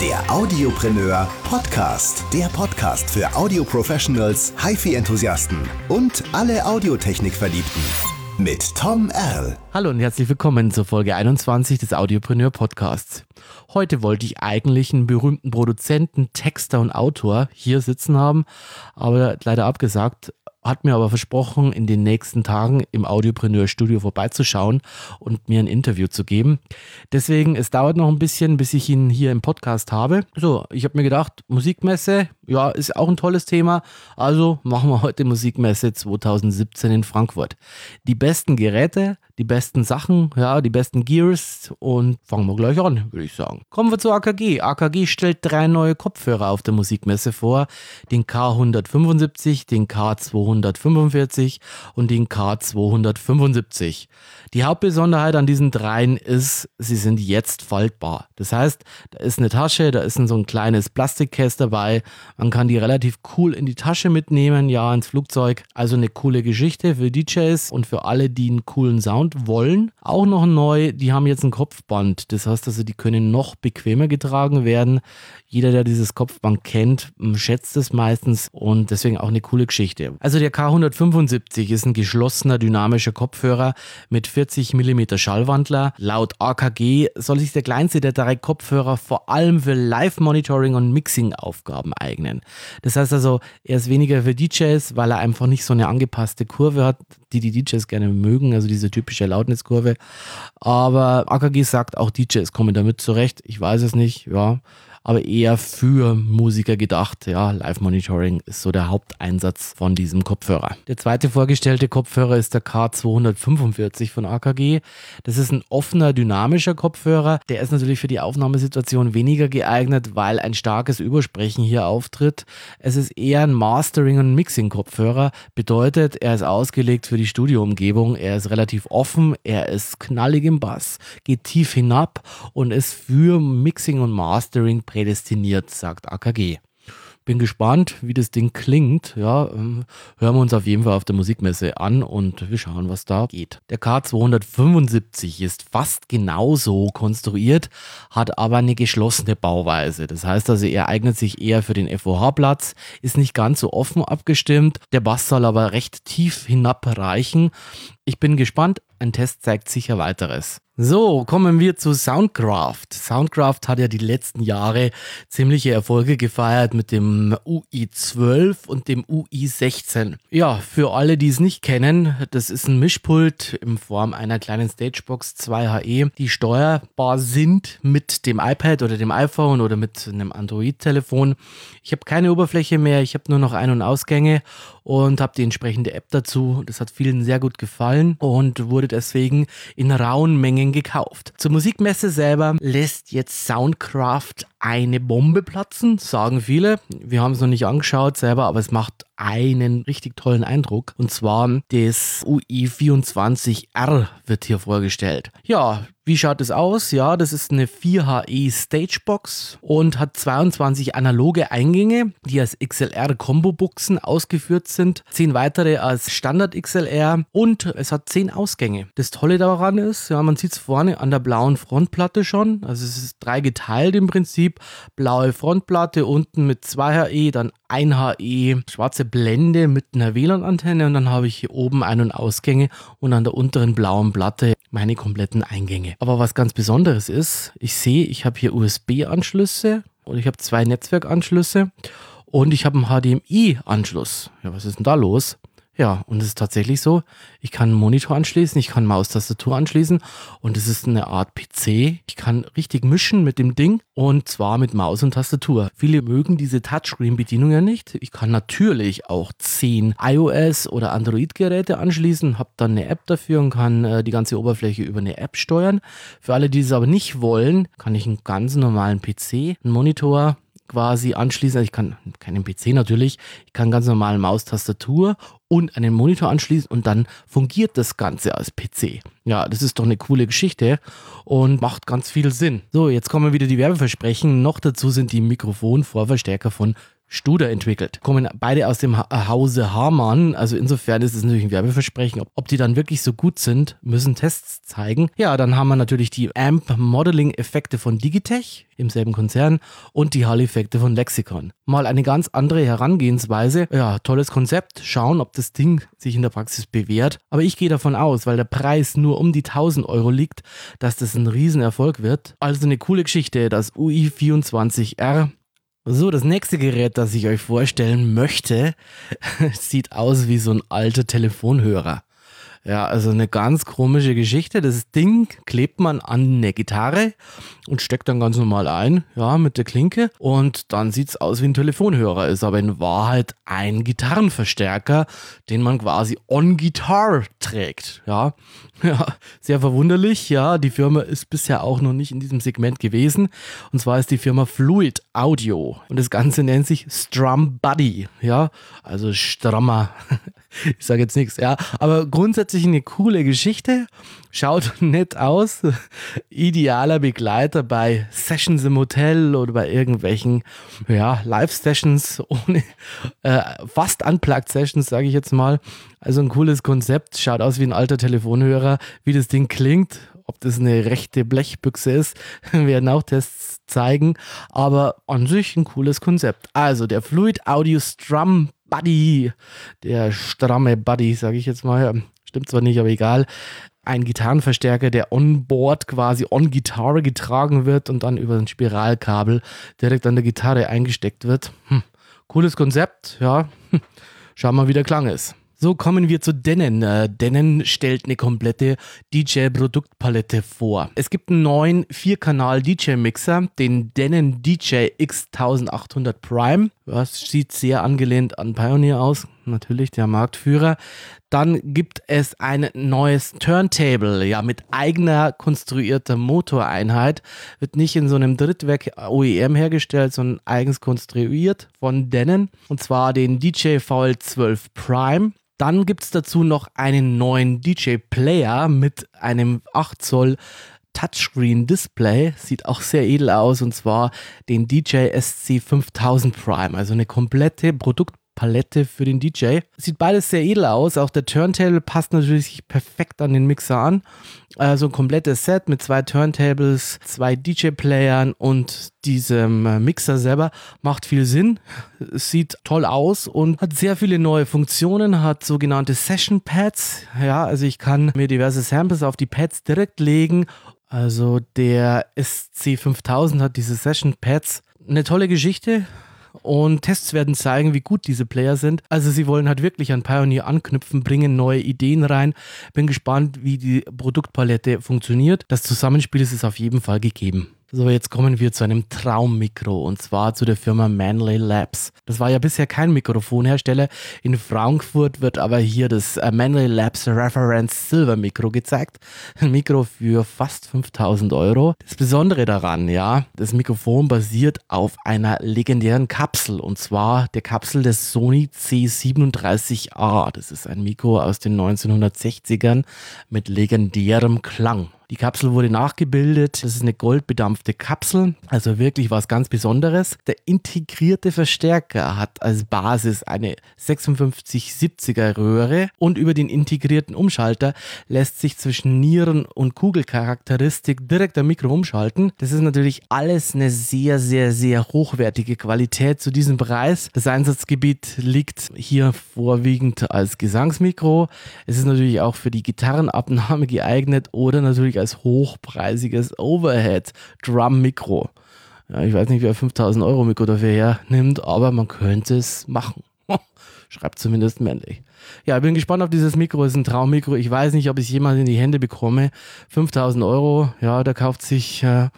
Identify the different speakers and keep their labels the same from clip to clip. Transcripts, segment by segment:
Speaker 1: Der Audiopreneur Podcast. Der Podcast für Audio-Professionals, HiFi-Enthusiasten und alle Audiotechnik-Verliebten. Mit Tom Erl.
Speaker 2: Hallo und herzlich willkommen zur Folge 21 des Audiopreneur Podcasts. Heute wollte ich eigentlich einen berühmten Produzenten, Texter und Autor hier sitzen haben, aber leider abgesagt hat mir aber versprochen, in den nächsten Tagen im Audiopreneur Studio vorbeizuschauen und mir ein Interview zu geben. Deswegen, es dauert noch ein bisschen, bis ich ihn hier im Podcast habe. So, ich habe mir gedacht, Musikmesse, ja, ist auch ein tolles Thema. Also machen wir heute Musikmesse 2017 in Frankfurt. Die besten Geräte, die besten Sachen, ja, die besten Gears und fangen wir gleich an, würde ich sagen. Kommen wir zu AKG. AKG stellt drei neue Kopfhörer auf der Musikmesse vor. Den K175, den K245 und den K275. Die Hauptbesonderheit an diesen dreien ist, sie sind jetzt faltbar. Das heißt, da ist eine Tasche, da ist so ein kleines Plastikcase dabei. Man kann die relativ cool in die Tasche mitnehmen, ja, ins Flugzeug. Also eine coole Geschichte für DJs und für alle, die einen coolen Sound Sound wollen. Auch noch neu, die haben jetzt ein Kopfband. Das heißt also, die können noch bequemer getragen werden. Jeder, der dieses Kopfband kennt, schätzt es meistens und deswegen auch eine coole Geschichte. Also der K175 ist ein geschlossener dynamischer Kopfhörer mit 40 mm Schallwandler. Laut AKG soll sich der kleinste der drei Kopfhörer vor allem für Live-Monitoring und Mixing-Aufgaben eignen. Das heißt also, er ist weniger für DJs, weil er einfach nicht so eine angepasste Kurve hat, die die DJs gerne mögen, also diese typische Lautniskurve. Aber AKG sagt, auch DJs kommen damit zurecht. Ich weiß es nicht, ja aber eher für Musiker gedacht. Ja, Live-Monitoring ist so der Haupteinsatz von diesem Kopfhörer. Der zweite vorgestellte Kopfhörer ist der K245 von AKG. Das ist ein offener, dynamischer Kopfhörer. Der ist natürlich für die Aufnahmesituation weniger geeignet, weil ein starkes Übersprechen hier auftritt. Es ist eher ein Mastering- und Mixing-Kopfhörer. Bedeutet, er ist ausgelegt für die Studioumgebung. Er ist relativ offen, er ist knallig im Bass, geht tief hinab und ist für Mixing und Mastering prädestiniert prädestiniert, sagt AKG. Bin gespannt, wie das Ding klingt. Ja, ähm, hören wir uns auf jeden Fall auf der Musikmesse an und wir schauen, was da geht. Der K275 ist fast genauso konstruiert, hat aber eine geschlossene Bauweise. Das heißt also, er eignet sich eher für den FOH-Platz, ist nicht ganz so offen abgestimmt. Der Bass soll aber recht tief hinabreichen. Ich bin gespannt. Ein Test zeigt sicher weiteres. So, kommen wir zu Soundcraft. Soundcraft hat ja die letzten Jahre ziemliche Erfolge gefeiert mit dem UI12 und dem UI16. Ja, für alle, die es nicht kennen, das ist ein Mischpult in Form einer kleinen Stagebox 2HE, die steuerbar sind mit dem iPad oder dem iPhone oder mit einem Android-Telefon. Ich habe keine Oberfläche mehr, ich habe nur noch Ein- und Ausgänge und habe die entsprechende App dazu. Das hat vielen sehr gut gefallen und wurde deswegen in rauen Mengen gekauft. Zur Musikmesse selber lässt jetzt Soundcraft eine Bombe platzen, sagen viele. Wir haben es noch nicht angeschaut selber, aber es macht einen richtig tollen Eindruck. Und zwar das UI24R wird hier vorgestellt. Ja, wie schaut es aus? Ja, das ist eine 4HE Stagebox und hat 22 analoge Eingänge, die als XLR-Combo-Buchsen ausgeführt sind, 10 weitere als Standard-XLR und es hat 10 Ausgänge. Das Tolle daran ist, ja, man sieht es vorne an der blauen Frontplatte schon, also es ist drei geteilt im Prinzip, blaue Frontplatte unten mit 2HE, dann 1HE, schwarze Blende mit einer WLAN-Antenne und dann habe ich hier oben Ein- und Ausgänge und an der unteren blauen Platte meine kompletten Eingänge. Aber was ganz Besonderes ist, ich sehe, ich habe hier USB-Anschlüsse und ich habe zwei Netzwerkanschlüsse und ich habe einen HDMI-Anschluss. Ja, was ist denn da los? Ja, und es ist tatsächlich so, ich kann einen Monitor anschließen, ich kann Maustastatur anschließen und es ist eine Art PC. Ich kann richtig mischen mit dem Ding und zwar mit Maus und Tastatur. Viele mögen diese Touchscreen-Bedienung ja nicht. Ich kann natürlich auch 10 iOS oder Android-Geräte anschließen, habe dann eine App dafür und kann äh, die ganze Oberfläche über eine App steuern. Für alle, die es aber nicht wollen, kann ich einen ganz normalen PC, einen Monitor, quasi anschließen. Also ich kann keinen PC natürlich, ich kann ganz normal Maustastatur und einen Monitor anschließen und dann fungiert das Ganze als PC. Ja, das ist doch eine coole Geschichte und macht ganz viel Sinn. So, jetzt kommen wieder die Werbeversprechen. Noch dazu sind die Mikrofonvorverstärker von Studer entwickelt. Kommen beide aus dem Hause Hamann, also insofern ist es natürlich ein Werbeversprechen. Ob, ob die dann wirklich so gut sind, müssen Tests zeigen. Ja, dann haben wir natürlich die Amp Modeling Effekte von Digitech im selben Konzern und die Hall-Effekte von Lexicon. Mal eine ganz andere Herangehensweise. Ja, tolles Konzept. Schauen, ob das Ding sich in der Praxis bewährt. Aber ich gehe davon aus, weil der Preis nur um die 1000 Euro liegt, dass das ein Riesenerfolg wird. Also eine coole Geschichte, das UI24R so, das nächste Gerät, das ich euch vorstellen möchte, sieht aus wie so ein alter Telefonhörer. Ja, also eine ganz komische Geschichte. Das Ding klebt man an eine Gitarre und steckt dann ganz normal ein, ja, mit der Klinke. Und dann sieht es aus wie ein Telefonhörer, ist aber in Wahrheit ein Gitarrenverstärker, den man quasi on Guitar trägt. Ja, ja, sehr verwunderlich. Ja, die Firma ist bisher auch noch nicht in diesem Segment gewesen. Und zwar ist die Firma Fluid Audio. Und das Ganze nennt sich Strum Buddy. Ja, also strammer ich sage jetzt nichts, ja. Aber grundsätzlich eine coole Geschichte. Schaut nett aus. Idealer Begleiter bei Sessions im Hotel oder bei irgendwelchen ja, Live-Sessions ohne äh, fast unplugged Sessions, sage ich jetzt mal. Also ein cooles Konzept. Schaut aus wie ein alter Telefonhörer, wie das Ding klingt. Ob das eine rechte Blechbüchse ist, werden auch Tests zeigen. Aber an sich ein cooles Konzept. Also der Fluid Audio Strum Buddy, der stramme Buddy, sage ich jetzt mal. Stimmt zwar nicht, aber egal. Ein Gitarrenverstärker, der on board quasi on Gitarre getragen wird und dann über ein Spiralkabel direkt an der Gitarre eingesteckt wird. Hm. Cooles Konzept, ja. Hm. Schauen wir mal, wie der Klang ist. So kommen wir zu Denon. Äh, Denon stellt eine komplette DJ-Produktpalette vor. Es gibt einen neuen 4-Kanal-DJ-Mixer, den Denon DJ X1800 Prime. Das sieht sehr angelehnt an Pioneer aus, natürlich der Marktführer. Dann gibt es ein neues Turntable, ja, mit eigener konstruierter Motoreinheit. Wird nicht in so einem Drittwerk OEM hergestellt, sondern eigens konstruiert von Denon. Und zwar den DJ VL12 Prime. Dann gibt es dazu noch einen neuen DJ-Player mit einem 8 Zoll Touchscreen Display. Sieht auch sehr edel aus und zwar den DJ SC 5000 Prime. Also eine komplette Produkt Palette für den DJ. Sieht beides sehr edel aus. Auch der Turntable passt natürlich perfekt an den Mixer an. Also ein komplettes Set mit zwei Turntables, zwei DJ-Playern und diesem äh, Mixer selber macht viel Sinn. Sieht toll aus und hat sehr viele neue Funktionen, hat sogenannte Session Pads. Ja, also ich kann mir diverse Samples auf die Pads direkt legen. Also der SC5000 hat diese Session Pads. Eine tolle Geschichte und Tests werden zeigen, wie gut diese Player sind. Also sie wollen halt wirklich an Pioneer anknüpfen, bringen neue Ideen rein. Bin gespannt, wie die Produktpalette funktioniert. Das Zusammenspiel ist es auf jeden Fall gegeben. So, jetzt kommen wir zu einem Traummikro und zwar zu der Firma Manley Labs. Das war ja bisher kein Mikrofonhersteller. In Frankfurt wird aber hier das äh, Manley Labs Reference Silver Mikro gezeigt. Ein Mikro für fast 5000 Euro. Das Besondere daran, ja, das Mikrofon basiert auf einer legendären Kapsel und zwar der Kapsel des Sony C37A. Das ist ein Mikro aus den 1960ern mit legendärem Klang. Die Kapsel wurde nachgebildet. Das ist eine goldbedampfte Kapsel, also wirklich was ganz Besonderes. Der integrierte Verstärker hat als Basis eine 5670er Röhre und über den integrierten Umschalter lässt sich zwischen Nieren- und Kugelcharakteristik direkt am Mikro umschalten. Das ist natürlich alles eine sehr, sehr, sehr hochwertige Qualität zu diesem Preis. Das Einsatzgebiet liegt hier vorwiegend als Gesangsmikro. Es ist natürlich auch für die Gitarrenabnahme geeignet oder natürlich als hochpreisiges Overhead-Drum-Mikro. Ja, ich weiß nicht, wer 5000 Euro Mikro dafür hernimmt, aber man könnte es machen. Schreibt zumindest männlich. Ja, ich bin gespannt auf dieses Mikro. Es ist ein Traummikro. Ich weiß nicht, ob ich es jemals in die Hände bekomme. 5000 Euro, ja, da kauft sich äh,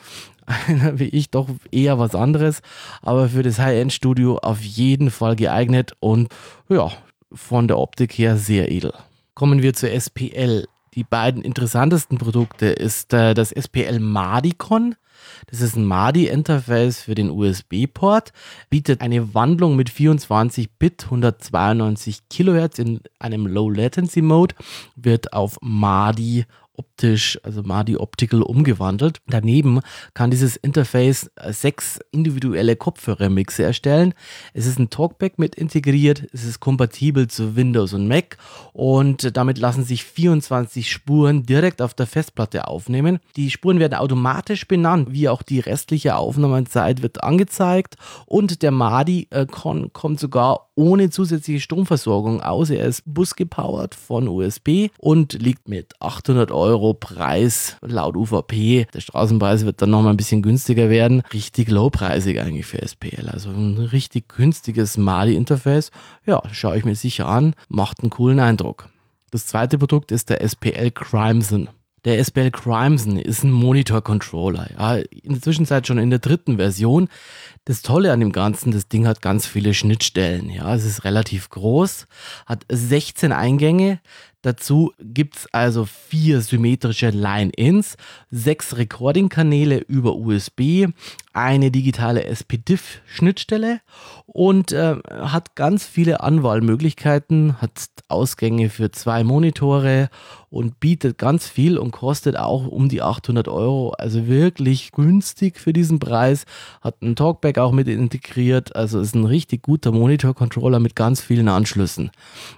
Speaker 2: einer wie ich doch eher was anderes. Aber für das High-End-Studio auf jeden Fall geeignet und ja, von der Optik her sehr edel. Kommen wir zur SPL die beiden interessantesten Produkte ist äh, das SPL Madicon. Das ist ein MADI-Interface für den USB-Port, bietet eine Wandlung mit 24 Bit 192 Kilohertz in einem Low Latency Mode, wird auf MADI optisch, also Madi Optical umgewandelt. Daneben kann dieses Interface äh, sechs individuelle Kopfhörermixe erstellen. Es ist ein Talkback mit integriert, es ist kompatibel zu Windows und Mac und damit lassen sich 24 Spuren direkt auf der Festplatte aufnehmen. Die Spuren werden automatisch benannt, wie auch die restliche Aufnahmezeit wird angezeigt und der Madi äh, kommt sogar ohne zusätzliche Stromversorgung aus. Er ist busgepowert von USB und liegt mit 800 Euro Preis laut UVP. Der Straßenpreis wird dann nochmal ein bisschen günstiger werden. Richtig lowpreisig eigentlich für SPL. Also ein richtig günstiges Mali-Interface. Ja, schaue ich mir sicher an. Macht einen coolen Eindruck. Das zweite Produkt ist der SPL Crimson. Der SPL Crimson ist ein Monitor-Controller. Ja, in der Zwischenzeit schon in der dritten Version. Das Tolle an dem Ganzen, das Ding hat ganz viele Schnittstellen. Ja, es ist relativ groß, hat 16 Eingänge. Dazu gibt es also vier symmetrische Line-Ins, sechs Recording-Kanäle über USB, eine digitale SPDIF-Schnittstelle und äh, hat ganz viele Anwahlmöglichkeiten, hat Ausgänge für zwei Monitore und bietet ganz viel und kostet auch um die 800 Euro. Also wirklich günstig für diesen Preis. Hat ein Talkback auch mit integriert. Also ist ein richtig guter Monitor-Controller mit ganz vielen Anschlüssen.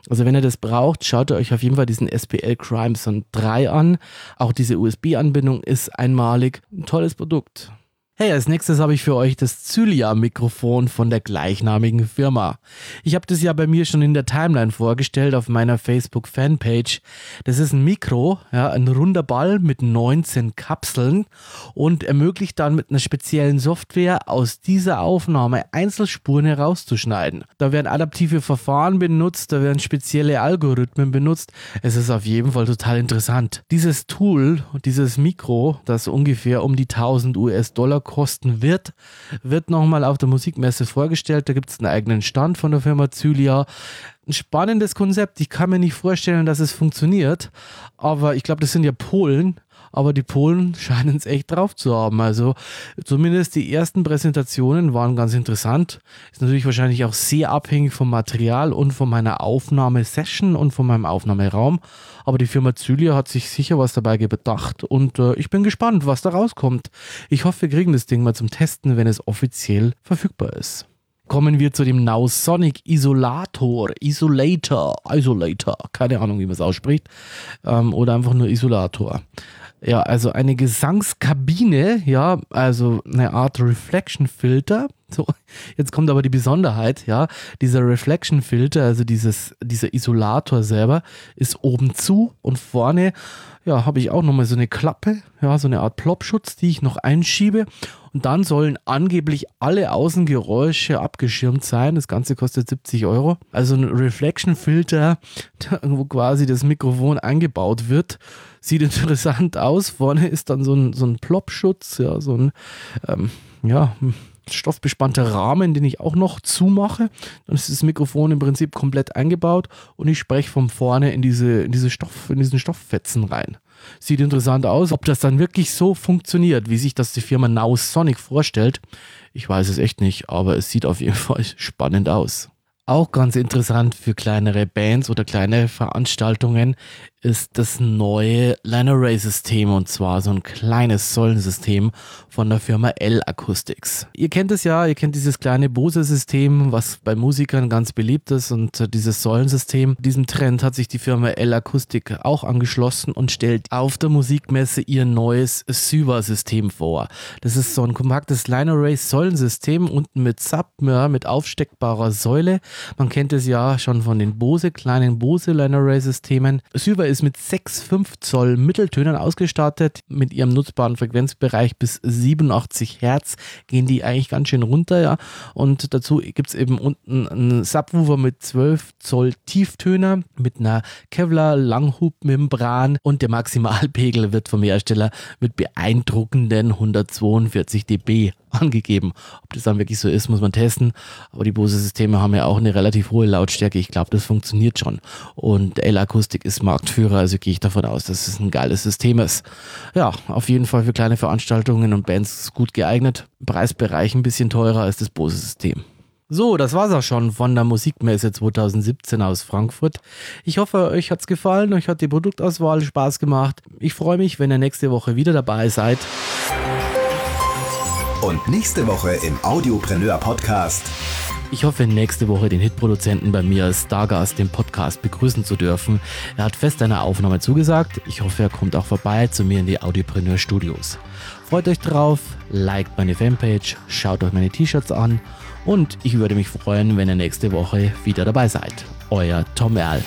Speaker 2: Also wenn ihr das braucht, schaut euch auf jeden Fall diesen SPL Crimson 3 an. Auch diese USB-Anbindung ist einmalig. Ein tolles Produkt. Hey, als nächstes habe ich für euch das Zylia-Mikrofon von der gleichnamigen Firma. Ich habe das ja bei mir schon in der Timeline vorgestellt auf meiner Facebook-Fanpage. Das ist ein Mikro, ja, ein runder Ball mit 19 Kapseln und ermöglicht dann mit einer speziellen Software aus dieser Aufnahme Einzelspuren herauszuschneiden. Da werden adaptive Verfahren benutzt, da werden spezielle Algorithmen benutzt. Es ist auf jeden Fall total interessant. Dieses Tool, dieses Mikro, das ungefähr um die 1000 US-Dollar kosten wird, wird nochmal auf der Musikmesse vorgestellt. Da gibt es einen eigenen Stand von der Firma Zylia. Ein spannendes Konzept. Ich kann mir nicht vorstellen, dass es funktioniert, aber ich glaube, das sind ja Polen aber die Polen scheinen es echt drauf zu haben. Also zumindest die ersten Präsentationen waren ganz interessant. Ist natürlich wahrscheinlich auch sehr abhängig vom Material und von meiner Aufnahmesession und von meinem Aufnahmeraum. Aber die Firma Zylia hat sich sicher was dabei bedacht und äh, ich bin gespannt, was da rauskommt. Ich hoffe, wir kriegen das Ding mal zum Testen, wenn es offiziell verfügbar ist kommen wir zu dem Nausonic Isolator, Isolator, Isolator, keine Ahnung, wie man es ausspricht, ähm, oder einfach nur Isolator. Ja, also eine Gesangskabine, ja, also eine Art Reflection Filter. So, jetzt kommt aber die Besonderheit, ja, dieser Reflection Filter, also dieses, dieser Isolator selber, ist oben zu und vorne, ja, habe ich auch nochmal so eine Klappe, ja, so eine Art Plopschutz, die ich noch einschiebe. Und dann sollen angeblich alle Außengeräusche abgeschirmt sein. Das Ganze kostet 70 Euro. Also ein Reflection Filter, wo quasi das Mikrofon eingebaut wird sieht interessant aus. Vorne ist dann so ein, so ein Plopschutz, ja, so ein, ähm, ja, stoffbespannter Rahmen, den ich auch noch zumache. Dann ist das Mikrofon im Prinzip komplett eingebaut und ich spreche von vorne in diese, in diese Stoff, in diesen Stofffetzen rein. Sieht interessant aus. Ob das dann wirklich so funktioniert, wie sich das die Firma Now Sonic vorstellt, ich weiß es echt nicht, aber es sieht auf jeden Fall spannend aus. Auch ganz interessant für kleinere Bands oder kleine Veranstaltungen ist das neue Line Array System und zwar so ein kleines Säulensystem von der Firma L Acoustics. Ihr kennt es ja, ihr kennt dieses kleine Bose System, was bei Musikern ganz beliebt ist und dieses Säulensystem. Diesem Trend hat sich die Firma L Acoustic auch angeschlossen und stellt auf der Musikmesse ihr neues Syva System vor. Das ist so ein kompaktes Line Array Säulensystem unten mit Sub, ja, mit aufsteckbarer Säule. Man kennt es ja schon von den Bose kleinen Bose Line Array Systemen. Syva ist mit 6,5 Zoll Mitteltönen ausgestattet. Mit ihrem nutzbaren Frequenzbereich bis 87 Hertz gehen die eigentlich ganz schön runter. Ja. Und dazu gibt es eben unten einen Subwoofer mit 12 Zoll Tieftöner mit einer Kevlar Langhubmembran und der Maximalpegel wird vom Hersteller mit beeindruckenden 142 dB angegeben. Ob das dann wirklich so ist, muss man testen. Aber die Bose-Systeme haben ja auch eine relativ hohe Lautstärke. Ich glaube, das funktioniert schon. Und L-Akustik ist Marktführer, also gehe ich davon aus, dass es ein geiles System ist. Ja, auf jeden Fall für kleine Veranstaltungen und Bands gut geeignet. Preisbereich ein bisschen teurer als das Bose-System. So, das war's auch schon von der Musikmesse 2017 aus Frankfurt. Ich hoffe, euch hat's gefallen, euch hat die Produktauswahl Spaß gemacht. Ich freue mich, wenn ihr nächste Woche wieder dabei seid.
Speaker 1: Und nächste Woche im Audiopreneur Podcast.
Speaker 2: Ich hoffe, nächste Woche den Hitproduzenten bei mir als Stargast im Podcast begrüßen zu dürfen. Er hat fest eine Aufnahme zugesagt. Ich hoffe, er kommt auch vorbei zu mir in die Audiopreneur Studios. Freut euch drauf, liked meine Fanpage, schaut euch meine T-Shirts an und ich würde mich freuen, wenn ihr nächste Woche wieder dabei seid. Euer Tom Erl.